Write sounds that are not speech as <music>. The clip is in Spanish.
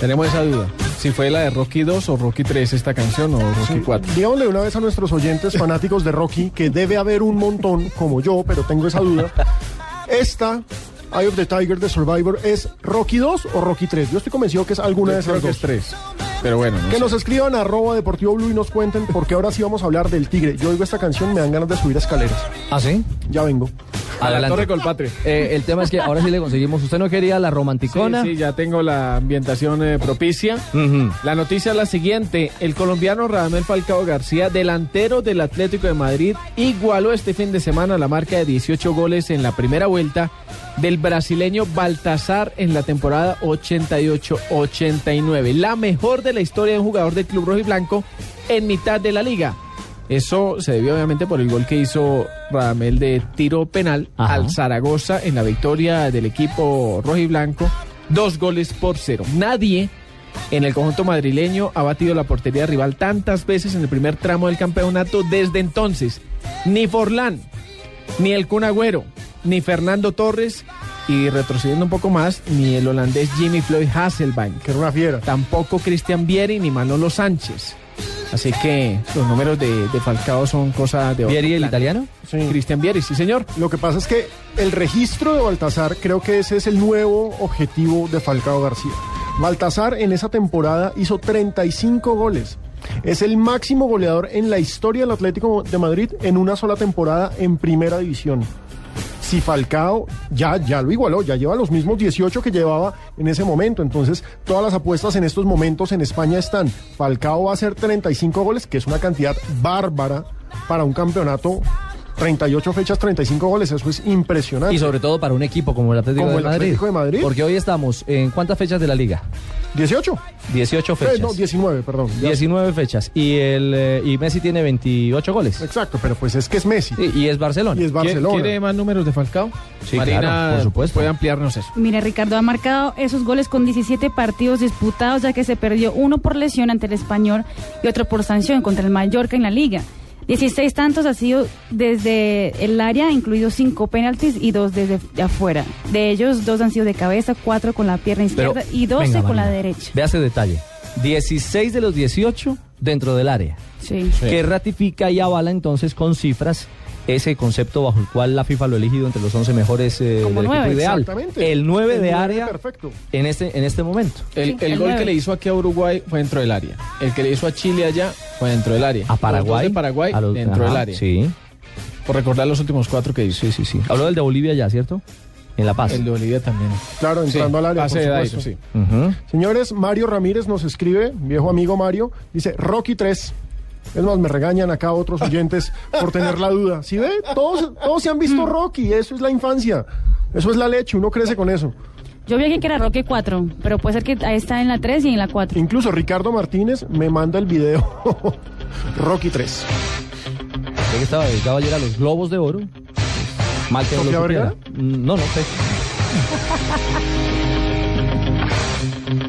Tenemos esa duda. Si fue la de Rocky 2 o Rocky 3 esta canción o Rocky 4. Digámosle una vez a nuestros oyentes fanáticos de Rocky que debe haber un montón como yo, pero tengo esa duda. Esta Eye of the Tiger de Survivor es Rocky 2 o Rocky 3. Yo estoy convencido que es alguna de esas dos. es 3. Pero bueno, no Que sé. nos escriban a arroba Deportivo Blue y nos cuenten porque ahora sí vamos a hablar del tigre. Yo oigo esta canción, me dan ganas de subir escaleras. ¿Ah, sí? Ya vengo. La Adelante. Torre Colpatria. Eh, el tema es que ahora sí le conseguimos. Usted no quería la Sí, romanticona. sí, ya tengo la ambientación eh, propicia. La noticia es la siguiente. El colombiano Radamel Falcao García, delantero del Atlético de Madrid, igualó este fin de semana la marca de 18 goles en la primera vuelta del brasileño Baltasar en la temporada 88-89. La mejor de la historia de un jugador del Club Rojo y Blanco en mitad de la liga. Eso se debió obviamente por el gol que hizo Radamel de tiro penal Ajá. al Zaragoza en la victoria del equipo rojo y blanco. Dos goles por cero. Nadie en el conjunto madrileño ha batido la portería rival tantas veces en el primer tramo del campeonato desde entonces. Ni Forlán, ni el Kun Agüero, ni Fernando Torres y retrocediendo un poco más, ni el holandés Jimmy Floyd Hasselbank. Que era una fiera. Tampoco Cristian Vieri ni Manolo Sánchez. Así que los números de, de Falcao son cosa de... ¿Vieri el italiano? Sí. Cristian Vieri, sí señor. Lo que pasa es que el registro de Baltasar, creo que ese es el nuevo objetivo de Falcao García. Baltasar en esa temporada hizo 35 goles. Es el máximo goleador en la historia del Atlético de Madrid en una sola temporada en primera división. Si Falcao ya, ya lo igualó, ya lleva los mismos 18 que llevaba en ese momento. Entonces, todas las apuestas en estos momentos en España están. Falcao va a hacer 35 goles, que es una cantidad bárbara para un campeonato. 38 fechas, 35 goles, eso es impresionante. Y sobre todo para un equipo como el Atlético, Como de, el Madrid. Atlético de Madrid. Porque hoy estamos en cuántas fechas de la liga? 18. 18 Eh, fechas. no, 19, perdón. Ya- 19 fechas. Y, el, eh, y Messi tiene 28 goles. Exacto, pero pues es que es Messi. Sí, y es Barcelona. Y es ¿Quiere- Barcelona. ¿Quiere más números de Falcao? Sí, Marina, claro, por supuesto. puede ampliarnos eso. Mire, Ricardo ha marcado esos goles con 17 partidos disputados, ya que se perdió uno por lesión ante el Español y otro por sanción contra el Mallorca en la Liga. 16 tantos ha sido desde el área, incluidos 5 penaltis y dos desde afuera. De ellos, dos han sido de cabeza, cuatro con la pierna Pero, izquierda y 12 venga, con la Marina, derecha. Vea ese detalle. 16 de los 18 dentro del área. Sí. Que ratifica y avala entonces con cifras ese concepto bajo el cual la FIFA lo ha elegido entre los 11 mejores eh, del nueve, equipo ideal. Exactamente. El 9 El de nueve, área Perfecto. en este, en este momento. El, Sí, el el gol nueve. que le hizo aquí a Uruguay fue dentro del área. El que le hizo a Chile allá fue dentro del área. A Paraguay. de Paraguay a los- dentro ajá, del área. Sí, Por recordar los últimos cuatro que hizo. sí, sí, sí. Habló del de Bolivia ya, ¿cierto? En La Paz. El de Bolivia también. Claro, entrando Sí, al área. pase por de supuesto. Dairo, sí. Señores, Mario Ramírez nos escribe, viejo amigo Mario, dice Rocky 3. Es más, me regañan acá otros oyentes por tener la duda. ¿Sí ve? Todos, todos se han visto Rocky, eso es la infancia. Eso es la leche, uno crece con eso. Yo vi alguien que era Roque 4, pero puede ser que ahí está en la 3 y en la 4. Incluso Ricardo Martínez me manda el video <laughs> Rocky 3. que estaba dedicado ayer a los Globos de Oro. Mal que no lo mm, No, no sé. <laughs>